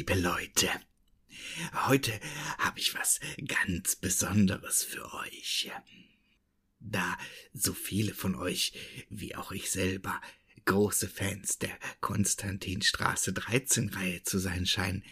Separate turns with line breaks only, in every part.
Liebe Leute. Heute habe ich was ganz Besonderes für euch. Da so viele von euch, wie auch ich selber, große Fans der Konstantinstraße 13 Reihe zu sein scheinen,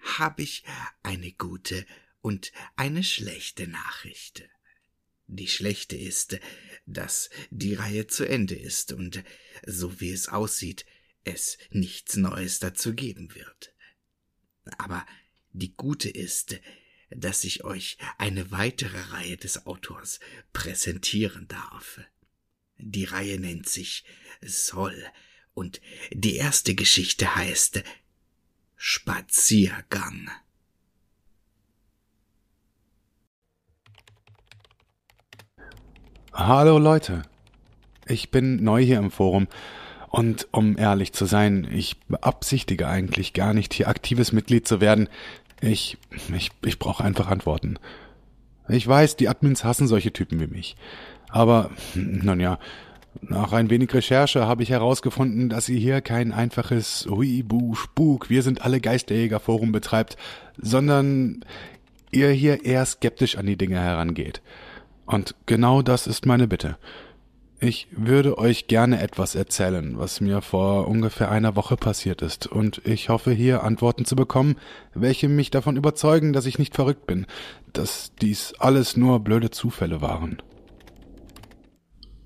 habe ich eine gute und eine schlechte Nachricht. Die schlechte ist, dass die Reihe zu Ende ist und, so wie es aussieht, es nichts Neues dazu geben wird. Aber die gute ist, dass ich euch eine weitere Reihe des Autors präsentieren darf. Die Reihe nennt sich Soll und die erste Geschichte heißt Spaziergang.
Hallo Leute, ich bin neu hier im Forum und um ehrlich zu sein, ich beabsichtige eigentlich gar nicht hier aktives Mitglied zu werden. Ich, ich, ich brauche einfach Antworten. Ich weiß, die Admins hassen solche Typen wie mich. Aber, nun ja, nach ein wenig Recherche habe ich herausgefunden, dass ihr hier kein einfaches Huibu Spuk, wir sind alle Geisterjäger Forum betreibt, sondern ihr hier eher skeptisch an die Dinge herangeht. Und genau das ist meine Bitte. Ich würde euch gerne etwas erzählen, was mir vor ungefähr einer Woche passiert ist, und ich hoffe hier Antworten zu bekommen, welche mich davon überzeugen, dass ich nicht verrückt bin, dass dies alles nur blöde Zufälle waren.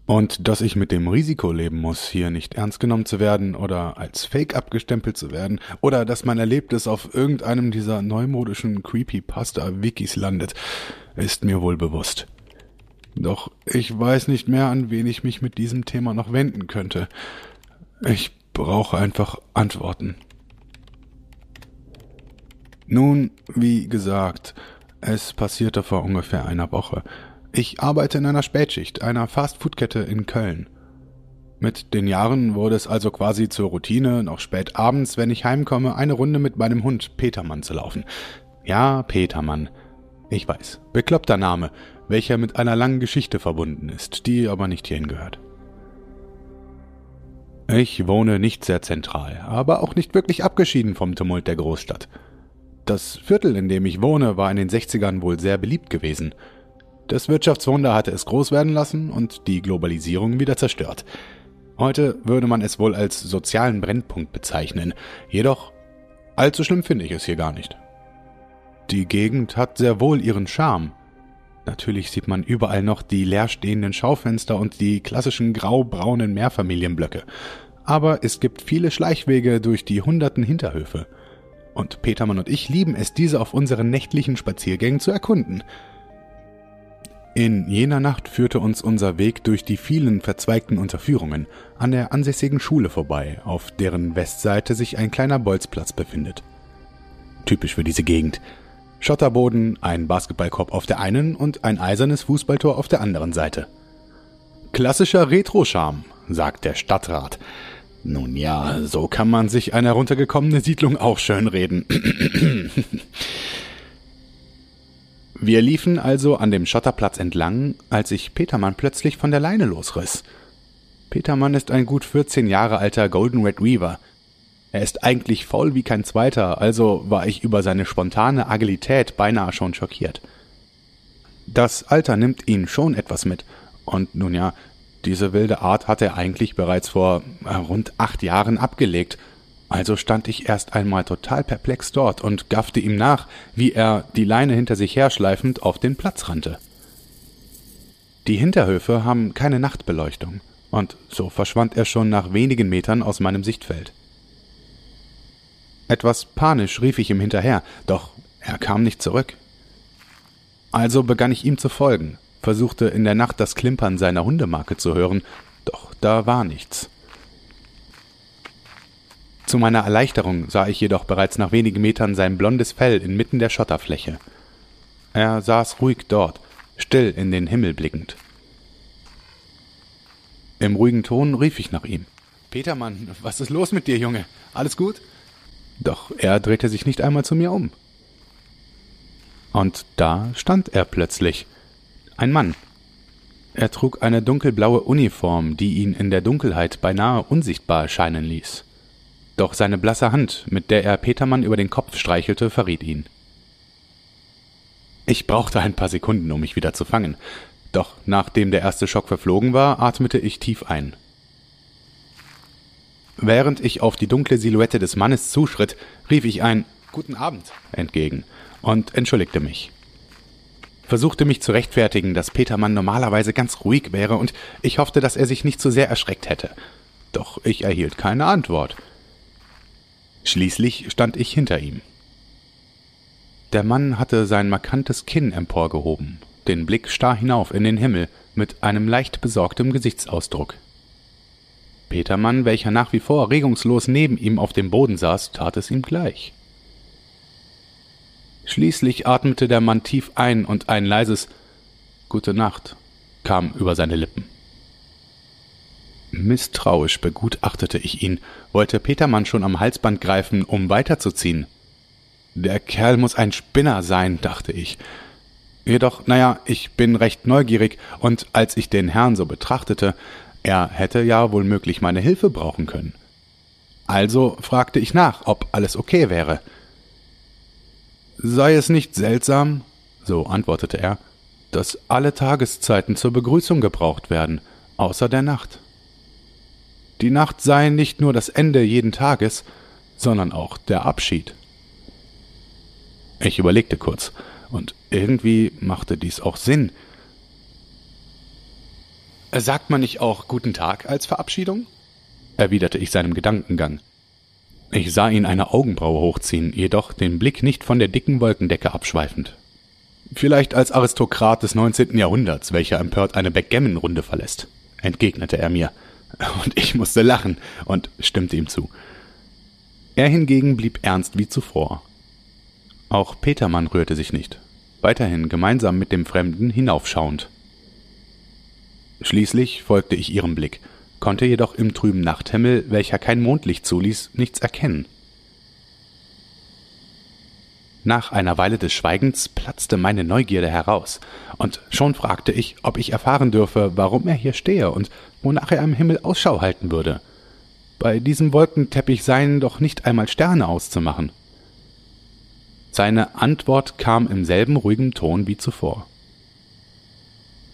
Und dass ich mit dem Risiko leben muss, hier nicht ernst genommen zu werden oder als Fake abgestempelt zu werden, oder dass mein Erlebtes auf irgendeinem dieser neumodischen Creepypasta-Wikis landet, ist mir wohl bewusst. Doch ich weiß nicht mehr, an wen ich mich mit diesem Thema noch wenden könnte. Ich brauche einfach Antworten. Nun, wie gesagt, es passierte vor ungefähr einer Woche. Ich arbeite in einer Spätschicht, einer Fast-Food-Kette in Köln. Mit den Jahren wurde es also quasi zur Routine, noch spät abends, wenn ich heimkomme, eine Runde mit meinem Hund Petermann zu laufen. Ja, Petermann. Ich weiß, bekloppter Name, welcher mit einer langen Geschichte verbunden ist, die aber nicht hierhin gehört. Ich wohne nicht sehr zentral, aber auch nicht wirklich abgeschieden vom Tumult der Großstadt. Das Viertel, in dem ich wohne, war in den 60ern wohl sehr beliebt gewesen. Das Wirtschaftswunder hatte es groß werden lassen und die Globalisierung wieder zerstört. Heute würde man es wohl als sozialen Brennpunkt bezeichnen, jedoch allzu schlimm finde ich es hier gar nicht. Die Gegend hat sehr wohl ihren Charme, Natürlich sieht man überall noch die leerstehenden Schaufenster und die klassischen grau-braunen Mehrfamilienblöcke. Aber es gibt viele Schleichwege durch die hunderten Hinterhöfe. Und Petermann und ich lieben es, diese auf unseren nächtlichen Spaziergängen zu erkunden. In jener Nacht führte uns unser Weg durch die vielen verzweigten Unterführungen an der ansässigen Schule vorbei, auf deren Westseite sich ein kleiner Bolzplatz befindet. Typisch für diese Gegend. Schotterboden, ein Basketballkorb auf der einen und ein eisernes Fußballtor auf der anderen Seite. Klassischer Retro-Charme, sagt der Stadtrat. Nun ja, so kann man sich eine heruntergekommene Siedlung auch schön reden. Wir liefen also an dem Schotterplatz entlang, als sich Petermann plötzlich von der Leine losriss. Petermann ist ein gut 14 Jahre alter Golden Red Weaver, er ist eigentlich faul wie kein zweiter, also war ich über seine spontane Agilität beinahe schon schockiert. Das Alter nimmt ihn schon etwas mit. Und nun ja, diese wilde Art hat er eigentlich bereits vor äh, rund acht Jahren abgelegt. Also stand ich erst einmal total perplex dort und gaffte ihm nach, wie er, die Leine hinter sich herschleifend, auf den Platz rannte. Die Hinterhöfe haben keine Nachtbeleuchtung, und so verschwand er schon nach wenigen Metern aus meinem Sichtfeld. Etwas panisch rief ich ihm hinterher, doch er kam nicht zurück. Also begann ich ihm zu folgen, versuchte in der Nacht das Klimpern seiner Hundemarke zu hören, doch da war nichts. Zu meiner Erleichterung sah ich jedoch bereits nach wenigen Metern sein blondes Fell inmitten der Schotterfläche. Er saß ruhig dort, still in den Himmel blickend. Im ruhigen Ton rief ich nach ihm. Petermann, was ist los mit dir, Junge? Alles gut? Doch er drehte sich nicht einmal zu mir um. Und da stand er plötzlich. Ein Mann. Er trug eine dunkelblaue Uniform, die ihn in der Dunkelheit beinahe unsichtbar erscheinen ließ. Doch seine blasse Hand, mit der er Petermann über den Kopf streichelte, verriet ihn. Ich brauchte ein paar Sekunden, um mich wieder zu fangen. Doch nachdem der erste Schock verflogen war, atmete ich tief ein. Während ich auf die dunkle Silhouette des Mannes zuschritt, rief ich ein Guten Abend entgegen und entschuldigte mich. Versuchte mich zu rechtfertigen, dass Petermann normalerweise ganz ruhig wäre und ich hoffte, dass er sich nicht zu sehr erschreckt hätte. Doch ich erhielt keine Antwort. Schließlich stand ich hinter ihm. Der Mann hatte sein markantes Kinn emporgehoben, den Blick starr hinauf in den Himmel mit einem leicht besorgtem Gesichtsausdruck. Petermann, welcher nach wie vor regungslos neben ihm auf dem Boden saß, tat es ihm gleich. Schließlich atmete der Mann tief ein und ein leises Gute Nacht kam über seine Lippen. Misstrauisch begutachtete ich ihn, wollte Petermann schon am Halsband greifen, um weiterzuziehen. Der Kerl muss ein Spinner sein, dachte ich. Jedoch, naja, ich bin recht neugierig, und als ich den Herrn so betrachtete, er hätte ja wohl möglich meine Hilfe brauchen können. Also fragte ich nach, ob alles okay wäre. Sei es nicht seltsam, so antwortete er, dass alle Tageszeiten zur Begrüßung gebraucht werden, außer der Nacht. Die Nacht sei nicht nur das Ende jeden Tages, sondern auch der Abschied. Ich überlegte kurz, und irgendwie machte dies auch Sinn. Sagt man nicht auch Guten Tag als Verabschiedung? erwiderte ich seinem Gedankengang. Ich sah ihn eine Augenbraue hochziehen, jedoch den Blick nicht von der dicken Wolkendecke abschweifend. Vielleicht als Aristokrat des 19. Jahrhunderts, welcher empört eine Backgammon-Runde verlässt, entgegnete er mir. Und ich musste lachen und stimmte ihm zu. Er hingegen blieb ernst wie zuvor. Auch Petermann rührte sich nicht, weiterhin gemeinsam mit dem Fremden hinaufschauend. Schließlich folgte ich ihrem Blick, konnte jedoch im trüben Nachthimmel, welcher kein Mondlicht zuließ, nichts erkennen. Nach einer Weile des Schweigens platzte meine Neugierde heraus, und schon fragte ich, ob ich erfahren dürfe, warum er hier stehe und wonach er am Himmel Ausschau halten würde. Bei diesem Wolkenteppich seien doch nicht einmal Sterne auszumachen. Seine Antwort kam im selben ruhigen Ton wie zuvor.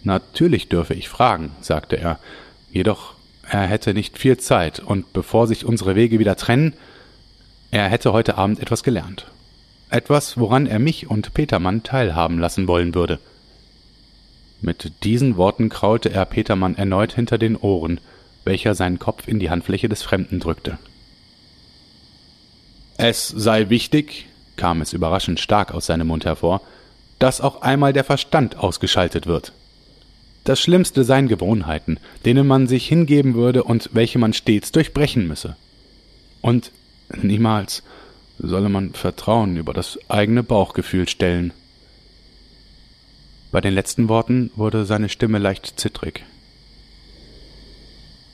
Natürlich dürfe ich fragen, sagte er, jedoch er hätte nicht viel Zeit, und bevor sich unsere Wege wieder trennen, er hätte heute Abend etwas gelernt. Etwas, woran er mich und Petermann teilhaben lassen wollen würde. Mit diesen Worten kraulte er Petermann erneut hinter den Ohren, welcher seinen Kopf in die Handfläche des Fremden drückte. Es sei wichtig, kam es überraschend stark aus seinem Mund hervor, dass auch einmal der Verstand ausgeschaltet wird. Das Schlimmste seien Gewohnheiten, denen man sich hingeben würde und welche man stets durchbrechen müsse. Und niemals solle man Vertrauen über das eigene Bauchgefühl stellen. Bei den letzten Worten wurde seine Stimme leicht zittrig.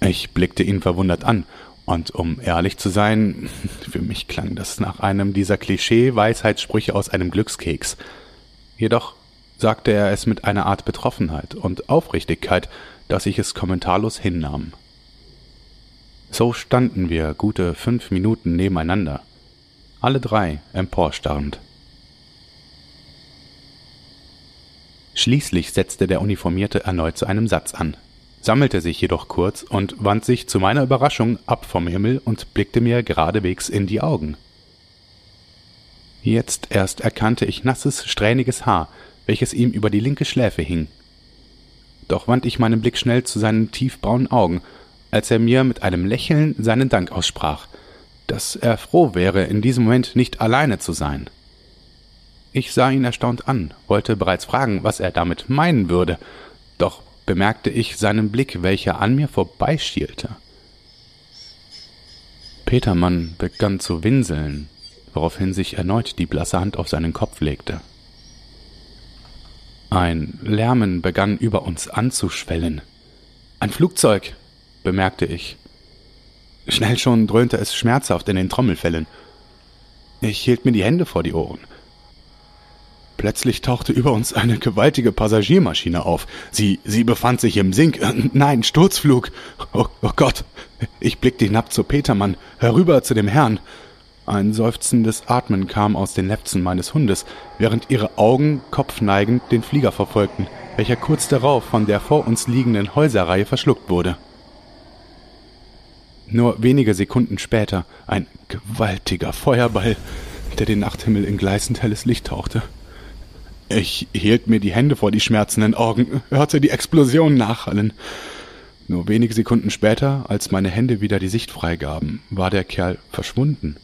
Ich blickte ihn verwundert an, und um ehrlich zu sein, für mich klang das nach einem dieser Klischee-Weisheitssprüche aus einem Glückskeks. Jedoch sagte er es mit einer Art Betroffenheit und Aufrichtigkeit, dass ich es kommentarlos hinnahm. So standen wir gute fünf Minuten nebeneinander, alle drei emporstarrend. Schließlich setzte der Uniformierte erneut zu einem Satz an, sammelte sich jedoch kurz und wandte sich zu meiner Überraschung ab vom Himmel und blickte mir geradewegs in die Augen. Jetzt erst erkannte ich nasses, strähniges Haar, welches ihm über die linke Schläfe hing. Doch wandte ich meinen Blick schnell zu seinen tiefbraunen Augen, als er mir mit einem Lächeln seinen Dank aussprach, dass er froh wäre, in diesem Moment nicht alleine zu sein. Ich sah ihn erstaunt an, wollte bereits fragen, was er damit meinen würde, doch bemerkte ich seinen Blick, welcher an mir vorbeischielte. Petermann begann zu winseln, woraufhin sich erneut die blasse Hand auf seinen Kopf legte. Ein Lärmen begann über uns anzuschwellen. Ein Flugzeug, bemerkte ich. Schnell schon dröhnte es schmerzhaft in den Trommelfällen. Ich hielt mir die Hände vor die Ohren. Plötzlich tauchte über uns eine gewaltige Passagiermaschine auf. Sie, sie befand sich im Sink. Nein, Sturzflug. Oh, oh Gott. Ich blickte hinab zu Petermann, herüber zu dem Herrn. Ein seufzendes Atmen kam aus den Lefzen meines Hundes, während ihre Augen kopfneigend den Flieger verfolgten, welcher kurz darauf von der vor uns liegenden Häuserreihe verschluckt wurde. Nur wenige Sekunden später ein gewaltiger Feuerball, der den Nachthimmel in gleißend helles Licht tauchte. Ich hielt mir die Hände vor die schmerzenden Augen, hörte die Explosion nachhallen. Nur wenige Sekunden später, als meine Hände wieder die Sicht freigaben, war der Kerl verschwunden.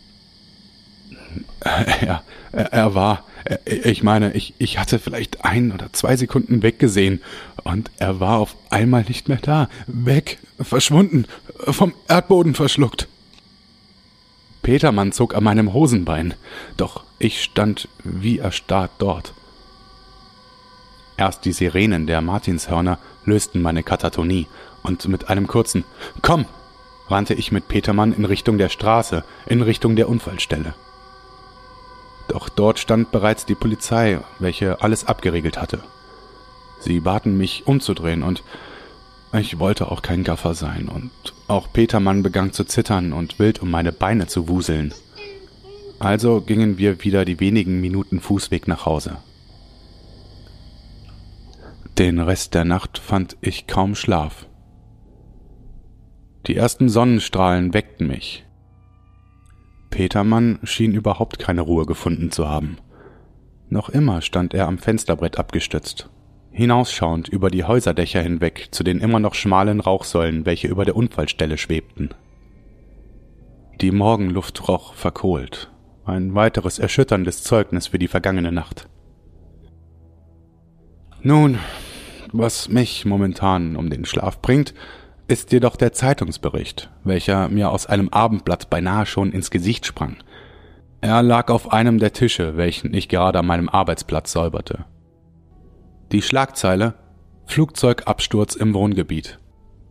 Er, er, war, ich meine, ich, ich hatte vielleicht ein oder zwei Sekunden weggesehen und er war auf einmal nicht mehr da, weg, verschwunden, vom Erdboden verschluckt. Petermann zog an meinem Hosenbein, doch ich stand wie erstarrt dort. Erst die Sirenen der Martinshörner lösten meine Katatonie, und mit einem kurzen Komm! rannte ich mit Petermann in Richtung der Straße, in Richtung der Unfallstelle. Doch dort stand bereits die Polizei, welche alles abgeriegelt hatte. Sie baten mich umzudrehen und ich wollte auch kein Gaffer sein und auch Petermann begann zu zittern und wild um meine Beine zu wuseln. Also gingen wir wieder die wenigen Minuten Fußweg nach Hause. Den Rest der Nacht fand ich kaum Schlaf. Die ersten Sonnenstrahlen weckten mich. Petermann schien überhaupt keine Ruhe gefunden zu haben. Noch immer stand er am Fensterbrett abgestützt, hinausschauend über die Häuserdächer hinweg zu den immer noch schmalen Rauchsäulen, welche über der Unfallstelle schwebten. Die Morgenluft roch verkohlt, ein weiteres erschütterndes Zeugnis für die vergangene Nacht. Nun, was mich momentan um den Schlaf bringt, ist jedoch der Zeitungsbericht, welcher mir aus einem Abendblatt beinahe schon ins Gesicht sprang. Er lag auf einem der Tische, welchen ich gerade an meinem Arbeitsplatz säuberte. Die Schlagzeile Flugzeugabsturz im Wohngebiet.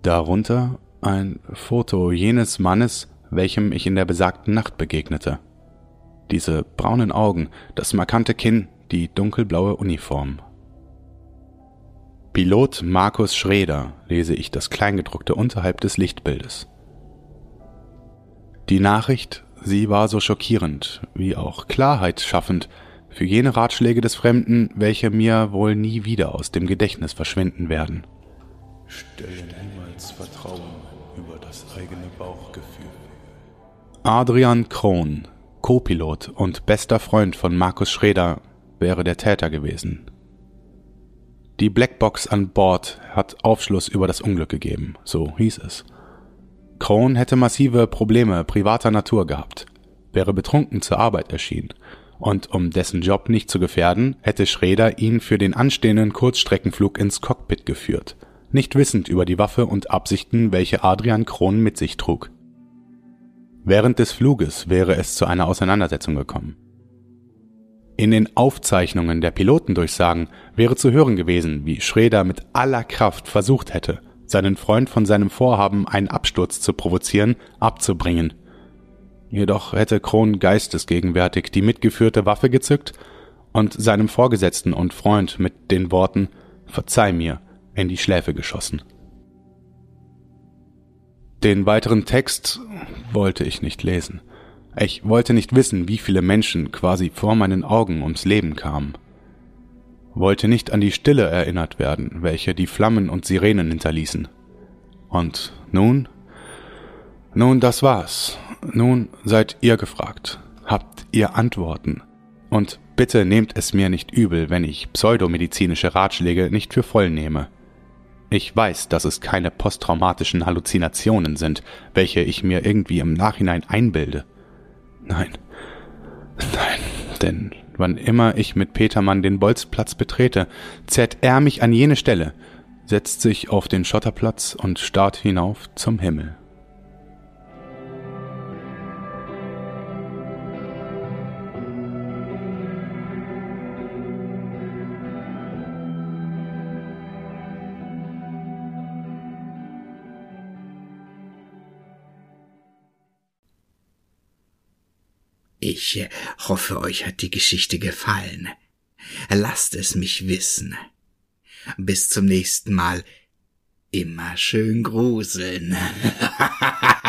Darunter ein Foto jenes Mannes, welchem ich in der besagten Nacht begegnete. Diese braunen Augen, das markante Kinn, die dunkelblaue Uniform. Pilot Markus Schreder lese ich das Kleingedruckte unterhalb des Lichtbildes. Die Nachricht, sie war so schockierend, wie auch Klarheit schaffend für jene Ratschläge des Fremden, welche mir wohl nie wieder aus dem Gedächtnis verschwinden werden. Stelle niemals Vertrauen über das eigene Bauchgefühl. Adrian Krohn, Co-Pilot und bester Freund von Markus Schreder, wäre der Täter gewesen. Die Blackbox an Bord hat Aufschluss über das Unglück gegeben, so hieß es. Krohn hätte massive Probleme privater Natur gehabt, wäre betrunken zur Arbeit erschienen, und um dessen Job nicht zu gefährden, hätte Schrader ihn für den anstehenden Kurzstreckenflug ins Cockpit geführt, nicht wissend über die Waffe und Absichten, welche Adrian Krohn mit sich trug. Während des Fluges wäre es zu einer Auseinandersetzung gekommen. In den Aufzeichnungen der Pilotendurchsagen wäre zu hören gewesen, wie Schreder mit aller Kraft versucht hätte, seinen Freund von seinem Vorhaben, einen Absturz zu provozieren, abzubringen. Jedoch hätte Kron geistesgegenwärtig die mitgeführte Waffe gezückt und seinem Vorgesetzten und Freund mit den Worten Verzeih mir in die Schläfe geschossen. Den weiteren Text wollte ich nicht lesen. Ich wollte nicht wissen, wie viele Menschen quasi vor meinen Augen ums Leben kamen. Wollte nicht an die Stille erinnert werden, welche die Flammen und Sirenen hinterließen. Und nun? Nun, das war's. Nun seid ihr gefragt. Habt ihr Antworten? Und bitte nehmt es mir nicht übel, wenn ich pseudomedizinische Ratschläge nicht für voll nehme. Ich weiß, dass es keine posttraumatischen Halluzinationen sind, welche ich mir irgendwie im Nachhinein einbilde. Nein. Nein, denn wann immer ich mit Petermann den Bolzplatz betrete, zerrt er mich an jene Stelle, setzt sich auf den Schotterplatz und starrt hinauf zum Himmel.
Ich hoffe, euch hat die Geschichte gefallen. lasst es mich wissen. Bis zum nächsten Mal. Immer schön gruseln.